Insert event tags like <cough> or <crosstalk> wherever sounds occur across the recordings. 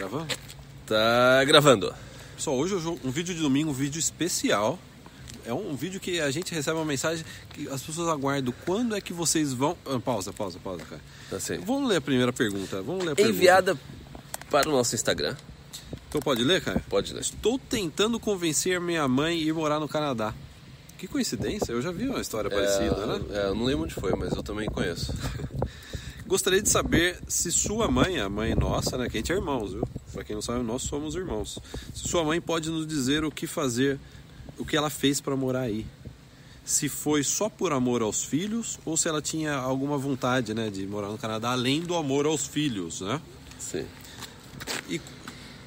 gravando? Tá gravando. Pessoal, hoje um vídeo de domingo, um vídeo especial. É um vídeo que a gente recebe uma mensagem que as pessoas aguardam. Quando é que vocês vão. Ah, pausa, pausa, pausa, cara. Tá sim. Vamos ler a primeira pergunta. Vamos ler a pergunta. Enviada para o nosso Instagram. Então pode ler, cara? Pode ler. Estou tentando convencer minha mãe a ir morar no Canadá. Que coincidência, eu já vi uma história parecida, né? É, eu não lembro onde foi, mas eu também conheço. <laughs> Gostaria de saber se sua mãe, a mãe nossa, né? Que a gente é irmãos, viu? Pra quem não sabe, nós somos irmãos. Se sua mãe pode nos dizer o que fazer, o que ela fez para morar aí. Se foi só por amor aos filhos ou se ela tinha alguma vontade, né, de morar no Canadá além do amor aos filhos, né? Sim. E,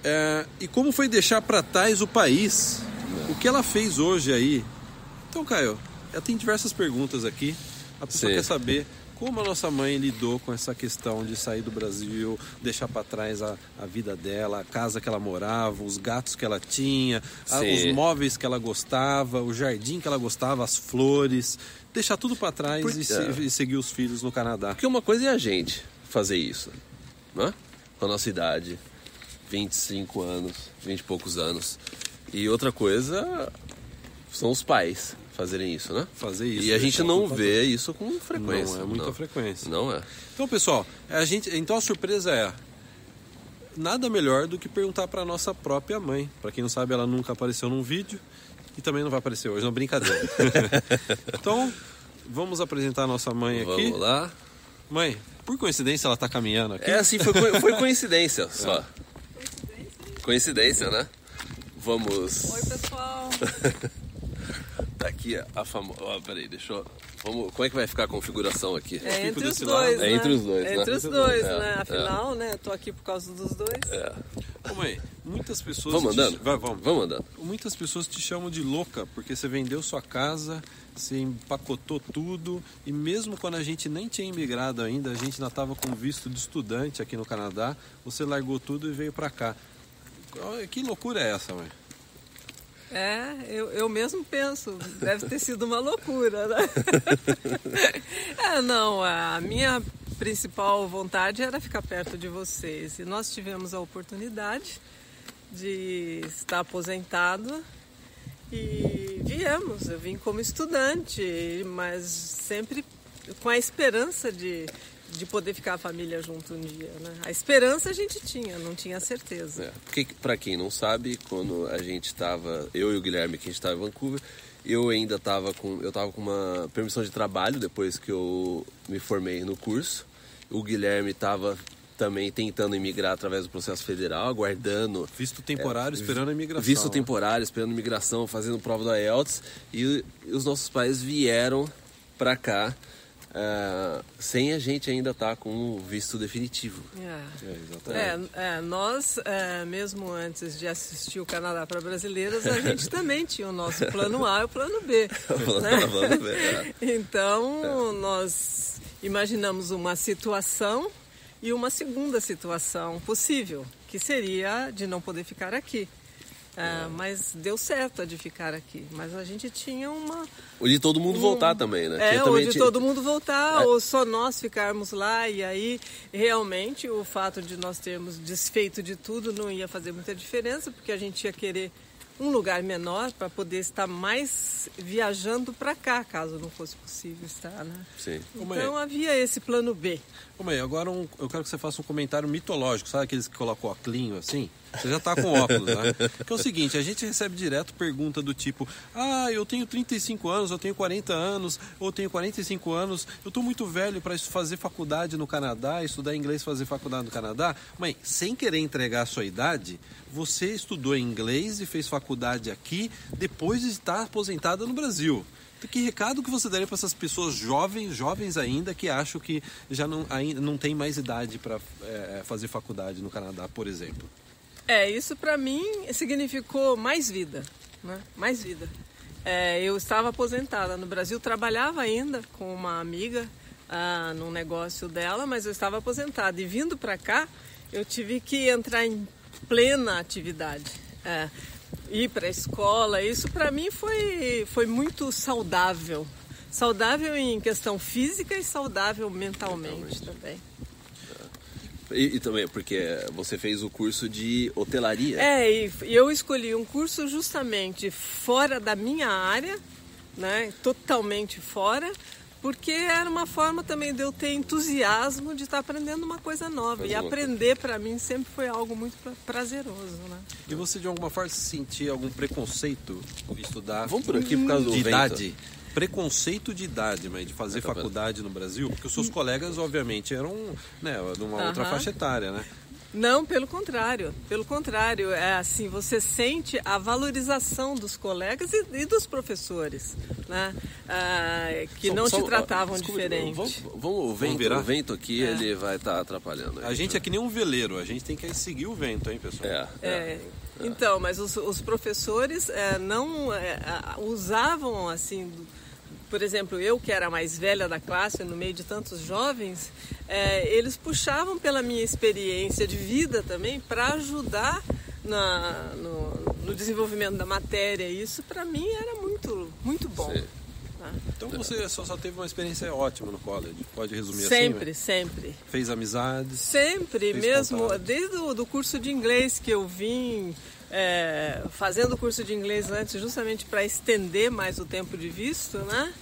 é, e como foi deixar para trás o país? O que ela fez hoje aí? Então, Caio, tem diversas perguntas aqui. A pessoa Sim. quer saber como a nossa mãe lidou com essa questão de sair do Brasil, deixar para trás a, a vida dela, a casa que ela morava, os gatos que ela tinha, a- os móveis que ela gostava, o jardim que ela gostava, as flores, deixar tudo para trás Por- e, se- e seguir os filhos no Canadá. Porque uma coisa é a gente fazer isso, né? Com a nossa idade, 25 anos, 20 e poucos anos. E outra coisa são os pais fazerem isso, né? Fazer isso. E a gente deixar não vê isso com frequência. Não é muita não. frequência. Não é. Então, pessoal, a gente, então a surpresa é nada melhor do que perguntar para nossa própria mãe. Para quem não sabe, ela nunca apareceu num vídeo e também não vai aparecer hoje, não brincadeira. <laughs> então, vamos apresentar a nossa mãe aqui. Vamos lá. Mãe, por coincidência ela tá caminhando aqui. É assim, foi, co- foi coincidência <laughs> só. Coincidência, né? Vamos. Oi, pessoal. <laughs> Tá aqui a famosa. Ó, peraí, deixa eu. Vamos... Como é que vai ficar a configuração aqui? É fico entre os dois, né? É entre os dois, É né? entre os dois, É, né? é. Afinal, né? Tô aqui por causa dos dois. É. Ô, mãe, muitas pessoas. Vamos te- andando? Vai, vamos. Vamos andando. Muitas pessoas te chamam de louca porque você vendeu sua casa, você empacotou tudo e mesmo quando a gente nem tinha imigrado ainda, a gente ainda estava com visto de estudante aqui no Canadá, você largou tudo e veio para cá. Que loucura é essa, mãe? É, eu, eu mesmo penso, deve ter sido uma loucura, né? <laughs> é, não, a minha principal vontade era ficar perto de vocês. E nós tivemos a oportunidade de estar aposentado e viemos. Eu vim como estudante, mas sempre com a esperança de, de poder ficar a família junto um dia. Né? A esperança a gente tinha, não tinha certeza. É, porque, pra quem não sabe, quando a gente estava, eu e o Guilherme, que a gente estava em Vancouver, eu ainda estava com, eu tava com uma permissão de trabalho depois que eu me formei no curso. O Guilherme estava também tentando imigrar através do processo federal, aguardando Visto temporário, esperando a imigração. É, visto né? temporário, esperando imigração, fazendo prova da IELTS e, e os nossos pais vieram pra cá ah, sem a gente ainda estar com o visto definitivo. É. É. É, é, nós, é, mesmo antes de assistir o Canadá para Brasileiras, a gente também tinha o nosso plano A e o plano B. <laughs> né? Ver, é. Então, nós imaginamos uma situação e uma segunda situação possível, que seria de não poder ficar aqui. É, Mas deu certo a de ficar aqui. Mas a gente tinha uma, O de todo mundo voltar também, né? é, ou de tinha- todo mundo voltar, É. ou só nós ficarmos lá, e aí realmente o fato de nós termos desfeito de tudo não ia fazer muita diferença, porque a gente ia querer um lugar menor para poder estar mais viajando para cá, caso não fosse possível estar, né? Sim. Então havia esse plano B. Ô, mãe, agora um- eu quero que você faça um comentário mitológico, sabe aqueles que colocam óculos assim? Você já tá com óculos, né? Que é o seguinte, a gente recebe direto pergunta do tipo, ah, eu tenho 35 anos, eu tenho 40 anos, ou tenho 45 anos, eu tô muito velho para fazer faculdade no Canadá, estudar inglês fazer faculdade no Canadá. Mãe, sem querer entregar a sua idade, você estudou inglês e fez faculdade aqui depois de estar aposentada no Brasil. Então, Que recado que você daria para essas pessoas jovens, jovens ainda, que acham que já não, ainda não tem mais idade para fazer faculdade no Canadá, por exemplo? É, isso para mim significou mais vida, né? Mais vida. É, eu estava aposentada no Brasil, trabalhava ainda com uma amiga ah, num negócio dela, mas eu estava aposentada. E vindo para cá, eu tive que entrar em plena atividade. É, ir para a escola, isso para mim foi, foi muito saudável. Saudável em questão física e saudável mentalmente, também. E, e, também porque você fez o curso de hotelaria. É, e eu escolhi um curso justamente fora da minha área, né? Totalmente fora, porque era uma forma também de eu ter entusiasmo de estar aprendendo uma coisa nova. e aprender para mim sempre foi algo muito prazeroso, né? E você de alguma forma sentia algum preconceito de estudar? Vamos por aqui por causa do de vento. idade preconceito de idade, mas de fazer É, tá faculdade no Brasil, porque os seus colegas, obviamente, eram né, de uma outra Aham. faixa etária, né? Não, pelo contrário. Pelo contrário, é assim, você sente a valorização dos colegas e, e dos professores, né? Ah, que Só- não só- te tratavam desculpa, diferente. Vamos, vamos o vento, virar? o vento aqui, É. ele vai estar atrapalhando. aí. A gente é que nem um veleiro, a gente tem que seguir o vento, hein, pessoal? É, é. É, então, mas os, os professores é, não é, usavam assim, do- por exemplo, eu que era a mais velha da classe, no meio de tantos jovens, é, eles puxavam pela minha experiência de vida também para ajudar na- no, no desenvolvimento da matéria. Isso para mim era muito, muito bom. Sim. tá? Então você só, só teve uma experiência ótima no college, pode resumir Sempre, assim? sempre. né? Fez amizades? Sempre, Fez mesmo contato. desde o do curso de inglês que eu vim é, fazendo o curso de inglês antes, justamente para estender mais o tempo de visto, né?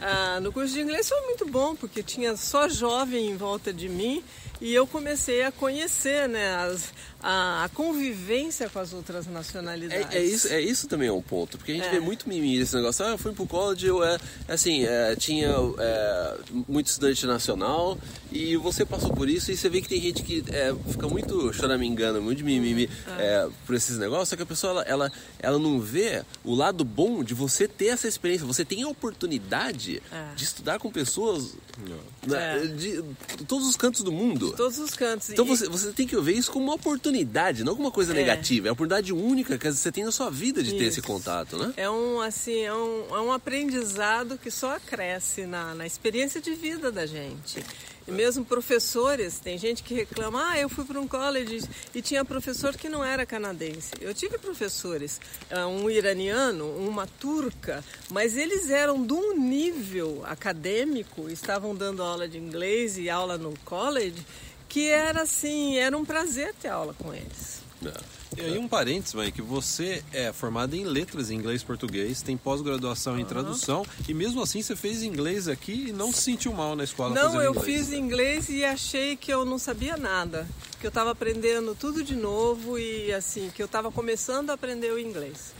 Ah, no curso de inglês foi muito bom, porque tinha só jovem em volta de mim e eu comecei a conhecer né, as- a, a convivência com as outras nacionalidades. É, é isso, é isso também é um ponto, porque a gente É. vê muito mimimi desse negócio. Ah, eu fui pro college, eu é, assim, é, tinha é, muito estudante nacional e você passou por isso e você vê que tem gente que é, fica muito choramingando, muito de mimimi é, por esses negócios, só que a pessoa ela, ela, ela não vê o lado bom de você ter essa experiência. Você tem a oportunidade É. de estudar com pessoas né, É. de, de todos os cantos do mundo. Todos os cantos. Então E- você, você tem que ver isso como uma oportunidade, não como uma coisa É. negativa. É uma oportunidade única que você tem na sua vida de ter esse Isso. contato, né? É um, assim, é um, é um aprendizado que só acresce na, na experiência de vida da gente. E mesmo professores, tem gente que reclama, ah, eu fui para um college e tinha professor que não era canadense. Eu tive professores, ah, um iraniano, uma turca, mas eles eram de um nível acadêmico, estavam dando aula de inglês e aula no college, que era assim, era um prazer ter aula com eles. E aí um parênteses, mãe, que você é formada em letras em inglês e português, tem pós-graduação em tradução e mesmo assim você fez inglês aqui e não se sentiu mal na escola Não, eu inglês. fiz inglês e achei que eu não sabia nada, que eu estava aprendendo tudo de novo e assim que eu estava começando a aprender o inglês,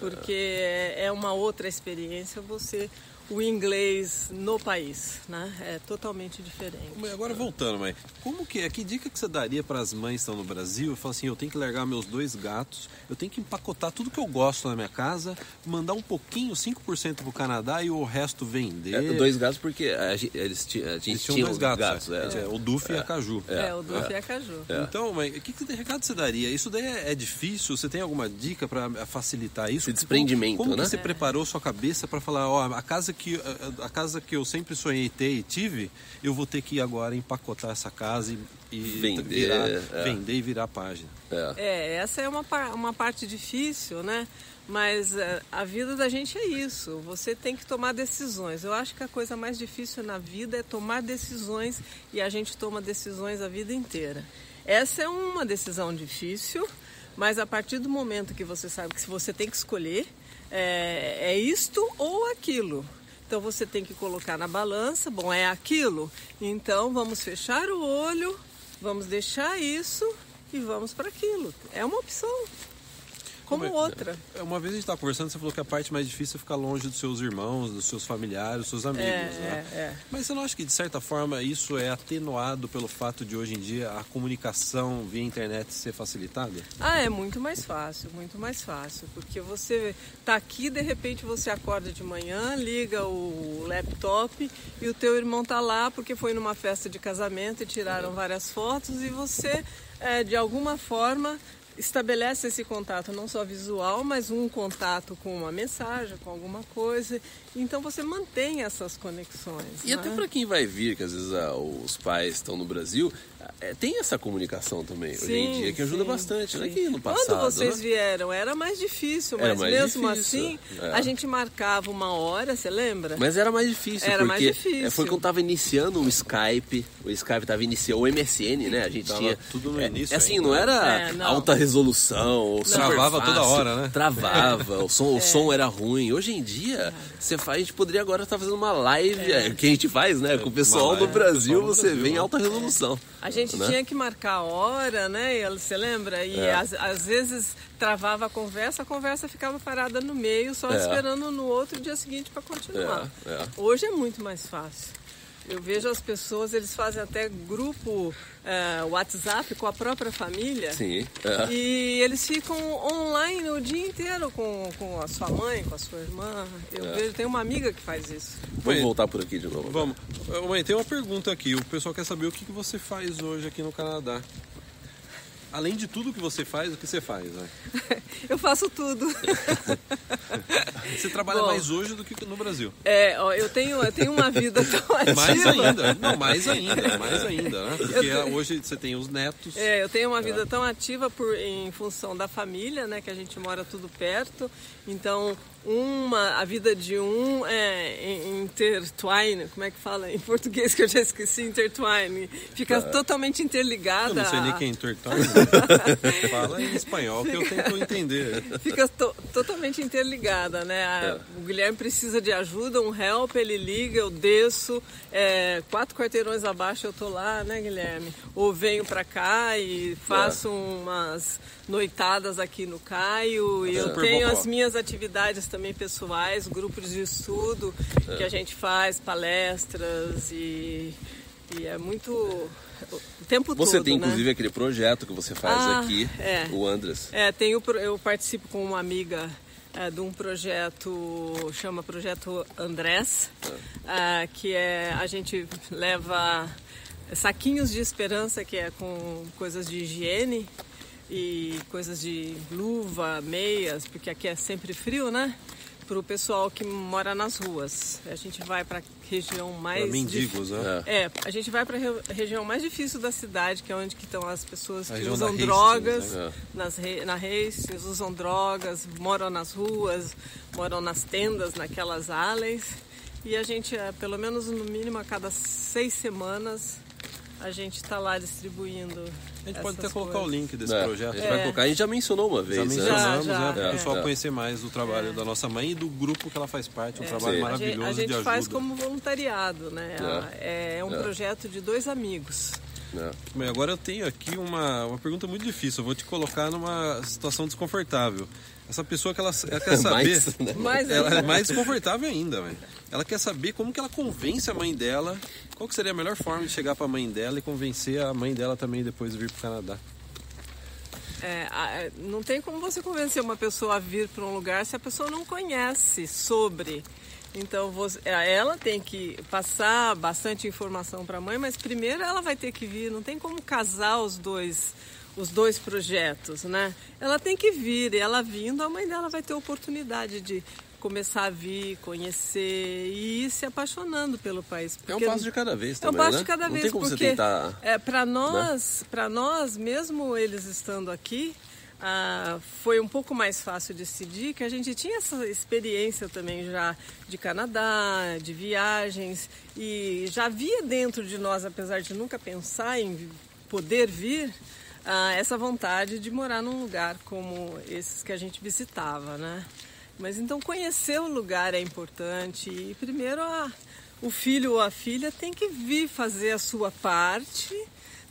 porque é uma outra experiência você o inglês no país, né? É totalmente diferente. Mãe, Agora voltando, mãe, como que é? Que dica que você daria para as mães que estão no Brasil? Eu falo assim, eu tenho que largar meus dois gatos, eu tenho que empacotar tudo que eu gosto na minha casa, mandar um pouquinho, 5% pro Canadá e o resto vender. É, dois gatos porque a gente, eles, ti- a gente Eles tinham tinha dois os gatos, é. é, o Duf e a Caju. É, o Dulce e a Caju. Então, mãe, o que, que recado você daria? Isso daí é, é difícil? Você tem alguma dica para facilitar isso? Esse desprendimento, como, como né? que você preparou sua cabeça para falar, ó, a casa que a, casa que eu sempre sonhei ter e tive, eu vou ter que agora empacotar essa casa e, e Vender, virar, é. vender e virar a página. É. É, essa é uma, uma parte difícil, né? Mas eh, a vida da gente é isso. Você tem que tomar decisões. Eu acho que a coisa mais difícil na vida é tomar decisões e a gente toma decisões a vida inteira. Essa é uma decisão difícil, mas a partir do momento que você sabe que se você tem que escolher, é, é isto ou aquilo. Então você tem que colocar na balança, bom, é aquilo. Então vamos fechar o olho, vamos deixar isso e vamos para aquilo. É uma opção, como é- outra. É, Uma vez a gente estava conversando, você falou que a parte mais difícil é ficar longe dos seus irmãos, dos seus familiares, dos seus amigos, É, né? é, é. Mas você não acha que, de certa forma, isso é atenuado pelo fato de, hoje em dia, a comunicação via internet ser facilitada? Ah, é muito mais fácil, muito mais fácil, porque você tá aqui, de repente você acorda de manhã, liga o laptop e o teu irmão tá lá porque foi numa festa de casamento e tiraram várias fotos e você, eh, de alguma forma, estabelece esse contato não só visual, mas um contato com uma mensagem, com alguma coisa. Então você mantém essas conexões. E né? até para quem vai vir, que às vezes ah, os pais estão no Brasil, é, tem essa comunicação também hoje Sim, em dia que ajuda sim, bastante, né? sim. Que no passado, Quando vocês né? vieram, era mais difícil, mas mais mesmo difícil, assim, é. a gente marcava uma hora, você lembra? Mas era mais difícil, Era porque mais difícil. é, foi quando tava iniciando o Skype, o Skype tava iniciando, o MSN, né? A gente Tava tinha. tudo no é, início é assim, ainda, não né? era É, não. alta resolução, ou Travava fácil, toda hora, né? Travava, <laughs> o som, o som era ruim. Hoje em dia, você faz, a gente poderia agora estar fazendo uma live, é, que a gente faz, né? Com o pessoal live do o Brasil, pessoal você vê em né? alta resolução. A gente né? tinha que marcar a hora, né? E Você lembra? E É. às, às vezes travava a conversa, a conversa ficava parada no meio, só É. esperando no outro dia seguinte para continuar. É, é. Hoje é muito mais fácil. Eu vejo as pessoas, eles fazem até grupo eh, WhatsApp com a própria família. Sim. é. E eles ficam online o dia inteiro com, com a sua mãe, com a sua irmã. Eu É. vejo, tem uma amiga que faz isso. Vamos voltar por aqui de novo. Vamos. Ô, Mãe, tem uma pergunta aqui. O pessoal quer saber o que que você faz hoje aqui no Canadá. Além de tudo que você faz, o que você faz? Né? <laughs> Eu faço tudo. <laughs> <laughs> Você trabalha Bom. mais hoje do que no Brasil. É, ó, eu tenho, eu tenho uma vida tão <laughs> ativa. Mais ainda. Não, mais ainda. Mais ainda, né? Porque hoje você tem os netos. É, eu tenho uma vida tão ativa por, em função da família, né? Que a gente mora tudo perto. Então, uma, a vida de um é in- intertwine, como é que fala em português que eu já esqueci, intertwine. Fica totalmente interligada. Eu não sei nem quem é entortão. <laughs> Fala em espanhol que eu tento entender. Fica to- totalmente interligada, né? É. O Guilherme precisa de ajuda, um help, ele liga, eu desço, é, quatro quarteirões abaixo eu tô lá, né, Guilherme? Ou venho pra cá e faço umas noitadas aqui no Caio. E eu Super tenho as minhas atividades também pessoais, grupos de estudo que a gente faz, palestras e, e é muito. O tempo Você todo. tem né? inclusive aquele projeto que você faz Ah, aqui, é. o Andras. É, tem o pro- eu participo com uma amiga é, de um projeto, chama Projeto Andrés, ah, que é, a gente leva saquinhos de esperança, que é com coisas de higiene e coisas de luva, meias, porque aqui é sempre frio, né? Para o pessoal que mora nas ruas. A gente vai para região mais... Para mendigos, né? É. A gente vai para a região mais difícil da cidade, que é onde que estão as pessoas que usam Hastings, drogas, né? nas re- na Hastings, usam drogas, moram nas ruas, moram nas tendas, naquelas alleys. E a gente, é, pelo menos no mínimo a cada seis semanas, a gente está lá distribuindo. A gente pode até colocar o coisas. link desse É, projeto. A gente vai colocar, a gente já mencionou uma Já vez, né? mencionamos, Já, já, né? Para o é. pessoal É. conhecer mais o trabalho da nossa mãe e do grupo que ela faz parte. Um É. trabalho Sim. A gente, maravilhoso a gente de ajuda. faz como voluntariado, né? É, é um É. projeto de dois amigos. É. Bem, agora eu tenho aqui uma, uma pergunta muito difícil. Eu vou te colocar numa situação desconfortável. Essa pessoa que ela, ela quer <laughs> saber. Mais, né? Ela é mais desconfortável ainda, velho. Ela quer saber como que ela convence a mãe dela. Qual que seria a melhor forma de chegar pra mãe dela e convencer a mãe dela também depois de vir pro Canadá? É, a- não tem como você convencer uma pessoa a vir para um lugar se a pessoa não conhece sobre. Então você, é, ela tem que passar bastante informação para a mãe, mas primeiro ela vai ter que vir. Não tem como casar os dois os dois projetos, né? Ela tem que vir e ela vindo, a mãe dela vai ter oportunidade de começar a vir, conhecer e ir se apaixonando pelo país. É um passo de cada vez é um também, passo né? de cada Não vez, tem como porque você tentar... é, para nós, para nós, mesmo eles estando aqui, ah, foi um pouco mais fácil decidir que a gente tinha essa experiência também já de Canadá, de viagens e já havia dentro de nós, apesar de nunca pensar em poder vir, ah, essa vontade de morar num lugar como esses que a gente visitava, né? Mas então conhecer o lugar é importante e primeiro a, o filho ou a filha tem que vir fazer a sua parte,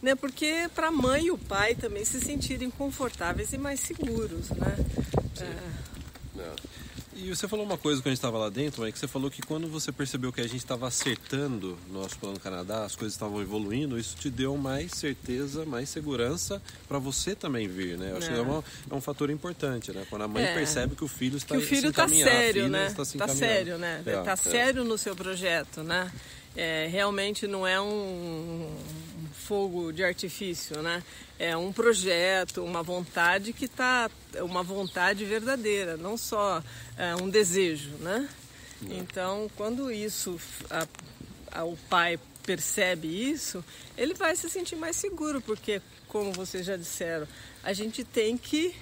né? Porque para a mãe e o pai também se sentirem confortáveis e mais seguros, né? É, É. E você falou uma coisa quando a gente estava lá dentro, mas que você falou que quando você percebeu que a gente estava acertando no nosso plano Canadá, as coisas estavam evoluindo, isso te deu mais certeza, mais segurança para você também vir, né? Eu acho É. que é, uma- é um fator importante, né? Quando a mãe É. percebe que o filho está que o filho se está encaminhar, a sério, né? Está se Tá encaminhando. sério, né? É, tá é. sério no seu projeto, né? É, realmente não é um fogo de artifício, né? É um projeto, uma vontade que tá uma vontade verdadeira, não só é, um desejo, né? Então, quando isso a- a- o pai percebe isso, ele vai se sentir mais seguro, porque, como vocês já disseram, a gente tem que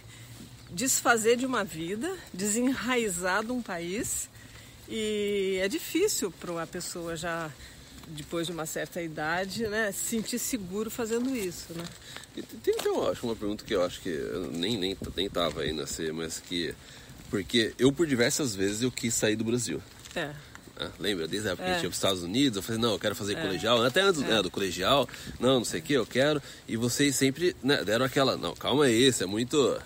desfazer de uma vida, desenraizar de um país. E é difícil para uma pessoa já depois de uma certa idade, né, se sentir seguro fazendo isso, né? Tem eu acho uma pergunta que eu acho que eu nem nem nem tava aí na C, mas que porque eu por diversas vezes eu quis sair do Brasil. É. Ah, lembra? Desde a época que É. a gente ia para os Estados Unidos, eu falei, não, eu quero fazer colegial, até antes né, do colegial, não, não sei o que, eu quero. E vocês sempre né, deram aquela, não, calma aí, você é muito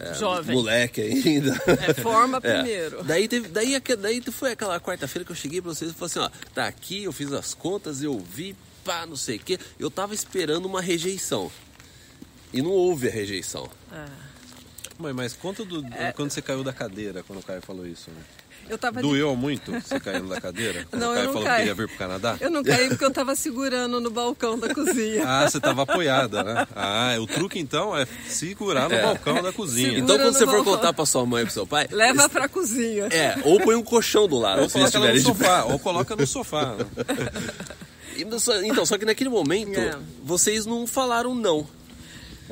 é, Jovem. moleque ainda. É, forma <laughs> É. primeiro. Daí, teve, daí, daí foi aquela quarta-feira que eu cheguei pra vocês e falei assim, ó, tá aqui, eu fiz as contas, eu vi, pá, não sei o que. Eu tava esperando uma rejeição. E não houve a rejeição. Mãe, mas conta do, É. quando você caiu da cadeira, quando o Caio falou isso. Né? Eu tava de- Doeu muito você caindo da cadeira? Quando <laughs> Não, o eu não falou caí. que queria vir pro Canadá? Eu não caí porque eu estava segurando no balcão da cozinha. Ah, você tava apoiada, né? Ah, o truque então é segurar no É. balcão da cozinha. Segura Então quando você for balcão. contar pra sua mãe e pro seu pai... Leva pra cozinha. É, ou põe um colchão do lado, Ou se coloca ela no de sofá, ou coloca no sofá. né? <laughs> Então, só que naquele momento, É. vocês não falaram não.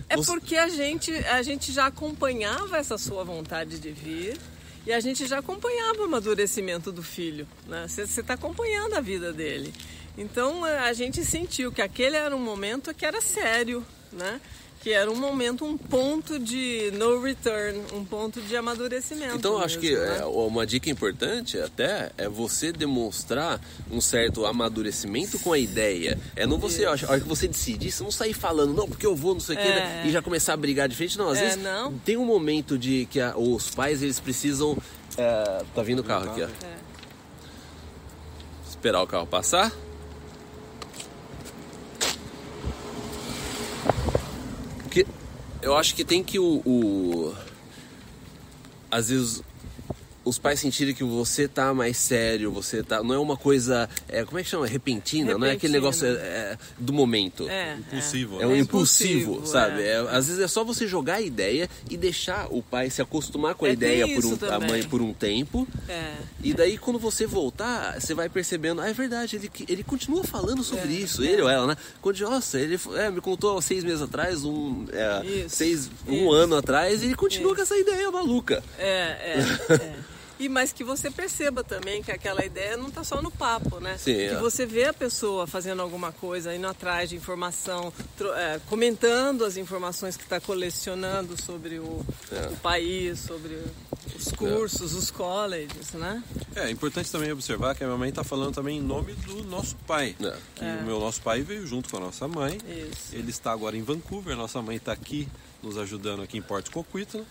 É Você- porque a gente, a gente já acompanhava essa sua vontade de vir e a gente já acompanhava o amadurecimento do filho. Né? Você está acompanhando a vida dele. Então a gente sentiu que aquele era um momento que era sério, né? Que era um momento, um ponto de no return, um ponto de amadurecimento. Então eu acho que mesmo, né? é, uma dica importante até é você demonstrar um certo amadurecimento com a ideia. É não você, a hora que você decidir, você não sair falando, não, porque eu vou, não sei o que, É. e já começar a brigar de frente. Não, às É, vezes não. tem um momento de que a- os pais eles precisam. é, tá vindo o carro aqui, ó. É. Esperar o carro passar. Porque eu acho que tem que o, o- às vezes os pais sentirem que você tá mais sério, você tá. Não é uma coisa. É, como é que chama? Repentina, não é aquele negócio é, é, do momento. É, Impossível. É um né? É impulsivo, impulsivo, sabe? é. É, às vezes é só você jogar a ideia e deixar o pai se acostumar com a É, ideia por isso um, a mãe por um tempo. É. E daí quando você voltar, você vai percebendo, ah, é verdade, ele, ele continua falando sobre É, isso, é. ele ou ela, né? Quando, nossa, ele é, me contou há seis meses atrás, um, é, Isso, seis, um isso. ano atrás, e ele continua com essa ideia maluca. É, é, é. <laughs> E mas que você perceba também que aquela ideia não está só no papo, né? Sim, que é. você vê a pessoa fazendo alguma coisa, indo atrás de informação, é, comentando as informações que está colecionando sobre o, É. o país, sobre os cursos, os colleges, né? É, é importante também observar que a minha mãe está falando também em nome do nosso pai. É. Que o meu nosso pai veio junto com a nossa mãe. Isso. Ele está agora em Vancouver, nossa mãe está aqui nos ajudando aqui em Port Coquitlam.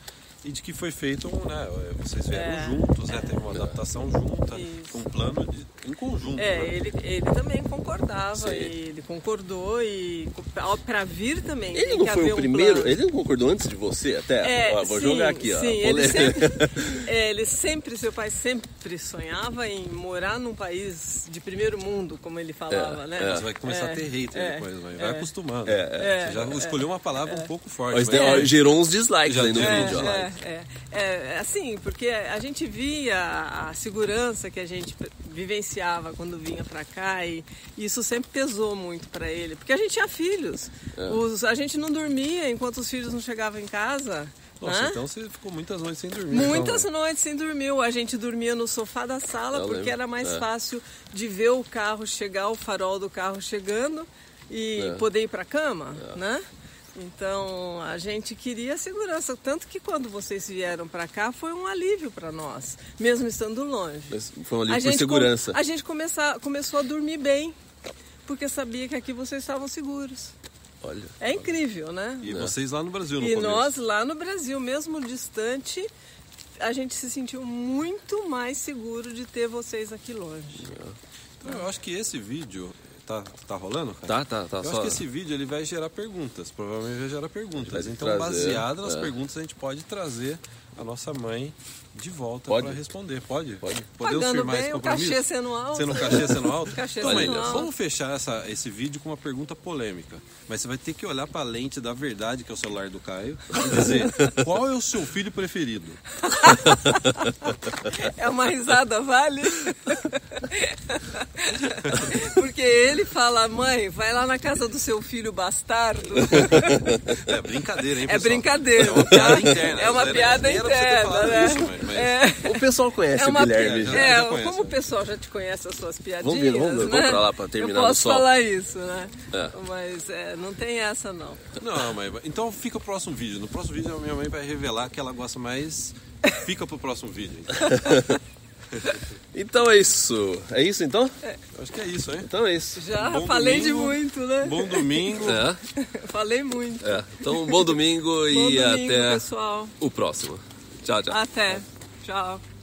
E de que foi feito, um, né? Vocês vieram É, juntos, né? Teve uma adaptação junta, Isso. um plano de- em conjunto. É, né? ele, ele também concordava, e ele concordou e para vir também. Ele tem não que foi haver o um primeiro, plano. ele não concordou antes de você até? É, Ó, vou sim, jogar aqui, ó. Sim, ele sempre, <laughs> é, ele sempre, seu pai sempre sonhava em morar num país de primeiro mundo, como ele falava, É, né? é. Mas vai começar É, a ter hater é, depois, vai, vai é. acostumando. É, Você já escolheu uma palavra um pouco forte. Mas mas- gerou uns dislikes aí no vídeo, ó. É, é, é, é, assim, porque a gente via a segurança que a gente vivenciava quando vinha pra cá e isso sempre pesou muito pra ele, porque a gente tinha filhos. É. Os, a gente não dormia enquanto os filhos não chegavam em casa. Nossa, né? então você ficou muitas noites sem dormir. Muitas então, noites sem dormir. A gente dormia no sofá da sala porque lembro, era mais é. fácil de ver o carro chegar, o farol do carro chegando e É. poder ir para cama, né? Então a gente queria segurança, tanto que quando vocês vieram para cá foi um alívio para nós, mesmo estando longe. Mas foi um a alívio por gente com- segurança. a gente começa, começou a dormir bem, porque sabia que aqui vocês estavam seguros. Olha. É incrível, né? E vocês lá no Brasil no E começo. nós lá no Brasil, mesmo distante, a gente se sentiu muito mais seguro de ter vocês aqui longe. Então, eu acho que esse vídeo tá, tá rolando, cara? Tá, tá, tá. Eu só... acho que esse vídeo ele vai gerar perguntas, provavelmente vai gerar perguntas. Vai Então, trazer, baseado nas é. perguntas, a gente pode trazer a nossa mãe de volta Pode? para responder. Pode? Pode. Podemos Pagando firmar esse bem, o compromisso? cachê sendo alto. Sendo um cachê sendo alto? <laughs> Cachê então, sendo alto. vamos fechar essa, esse vídeo com uma pergunta polêmica. Mas você vai ter que olhar para a lente da verdade, que é o celular do Caio, e dizer <laughs> qual é o seu filho preferido? <laughs> É uma risada, vale? Porque ele fala, mãe, vai lá na casa do seu filho bastardo. É brincadeira, hein, É pessoal? brincadeira. É uma piada interna. É uma né? piada interna, né? isso, mãe, mas- É. O pessoal conhece É o Guilherme já- já. é, já conhece, como o né? pessoal já te conhece as suas piadinhas, Vamos ver, vamos ver, né? vamos pra lá pra terminar Eu posso sol. falar isso, né? É. Mas é, não tem essa não. Não, mas então fica o próximo vídeo. No próximo vídeo a minha mãe vai revelar que ela gosta mais. Fica pro próximo vídeo. Então <laughs> é isso. É isso então? Eu acho que é isso, hein? Então é isso. Já Bom falei de domingo. muito, né? Bom domingo. É, <laughs> Falei muito. é. Então, bom domingo Bom e domingo, até pessoal. o próximo. Tchau, tchau. Até. Tchau.